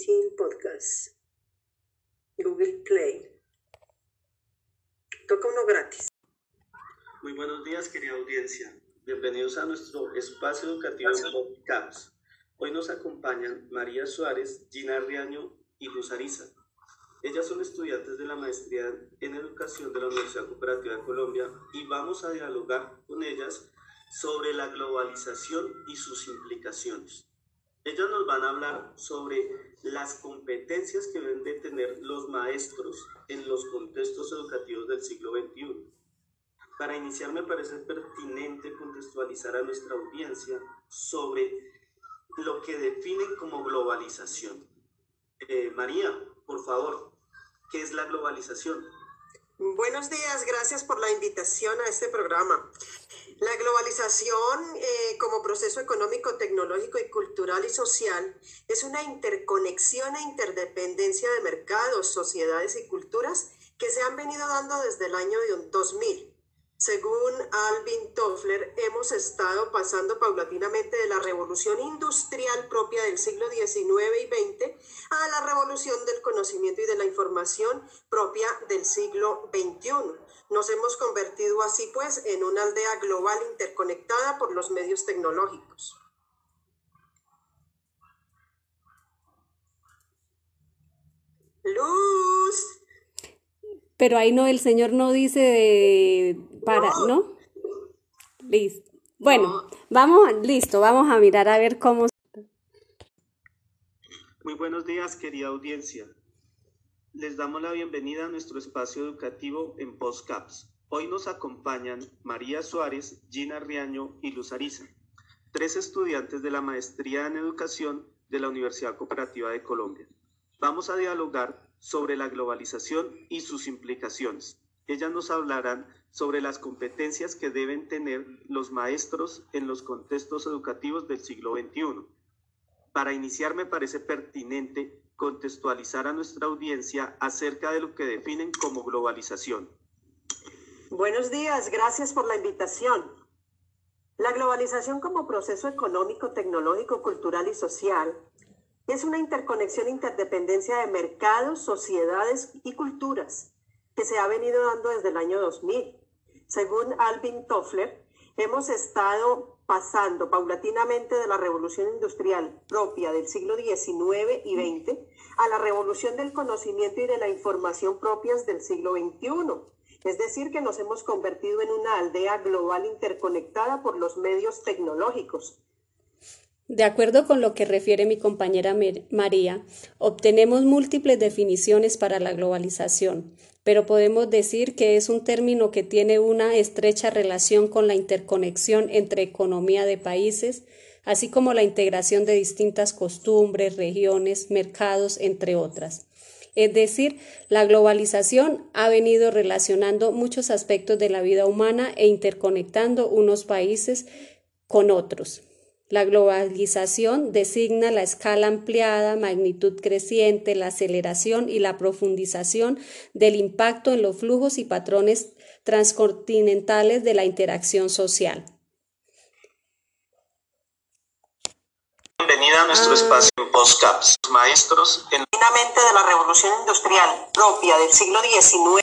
Teaching Podcast. Google Play. Toca uno gratis. Muy buenos días, querida audiencia. Bienvenidos a nuestro espacio educativo Podcast. Hoy nos acompañan María Suárez, Gina Riaño y Luz Ariza. Ellas son estudiantes de la maestría en educación de la Universidad Cooperativa de Colombia y vamos a dialogar con ellas sobre la globalización y sus implicaciones. Ellos nos van a hablar sobre las competencias que deben de tener los maestros en los contextos educativos del siglo XXI. Para iniciar me parece pertinente contextualizar a nuestra audiencia sobre lo que definen como globalización. Eh, María, por favor, ¿qué es la globalización? Buenos días, gracias por la invitación a este programa. La globalización eh, como proceso económico, tecnológico y cultural y social es una interconexión e interdependencia de mercados, sociedades y culturas que se han venido dando desde el año 2000 según Alvin Toffler, hemos estado pasando paulatinamente de revolución industrial propia del siglo XIX y XX a la revolución del conocimiento y de la información propia del siglo XXI. Nos hemos convertido así pues en una aldea global interconectada por los medios tecnológicos. Luz. Pero ahí no, el Señor no dice de para, ¿no? Listo. Bueno, vamos, listo, vamos a mirar a ver cómo. Muy buenos días, querida audiencia. Les damos la bienvenida a nuestro espacio educativo en PostCaps. Hoy nos acompañan María Suárez, Gina Riaño y Luz Ariza, tres estudiantes de la maestría en educación de la Universidad Cooperativa de Colombia. Vamos a dialogar sobre la globalización y sus implicaciones. Ellas nos hablarán sobre las competencias que deben tener los maestros en los contextos educativos del siglo XXI. Para iniciar me parece pertinente contextualizar a nuestra audiencia acerca de lo que definen como globalización. Buenos días, gracias por la invitación. La globalización como proceso económico, tecnológico, cultural y social es una interconexión e interdependencia de mercados, sociedades y culturas que se ha venido dando desde el año 2000 según Alvin Toffler, hemos estado pasando paulatinamente de la revolución industrial propia del siglo XIX y XX a la revolución del conocimiento y de la información propias del siglo XXI. Es decir, que nos hemos convertido en una aldea global interconectada por los medios tecnológicos. De acuerdo con lo que refiere mi compañera María, obtenemos múltiples definiciones para la globalización pero podemos decir que es un término que tiene una estrecha relación con la interconexión entre economía de países, así como la integración de distintas costumbres, regiones, mercados, entre otras. Es decir, la globalización ha venido relacionando muchos aspectos de la vida humana e interconectando unos países con otros. La globalización designa la escala ampliada, magnitud creciente, la aceleración y la profundización del impacto en los flujos y patrones transcontinentales de la interacción social. Bienvenida a nuestro ah. espacio en Postcaps, maestros en de la revolución industrial propia del siglo XIX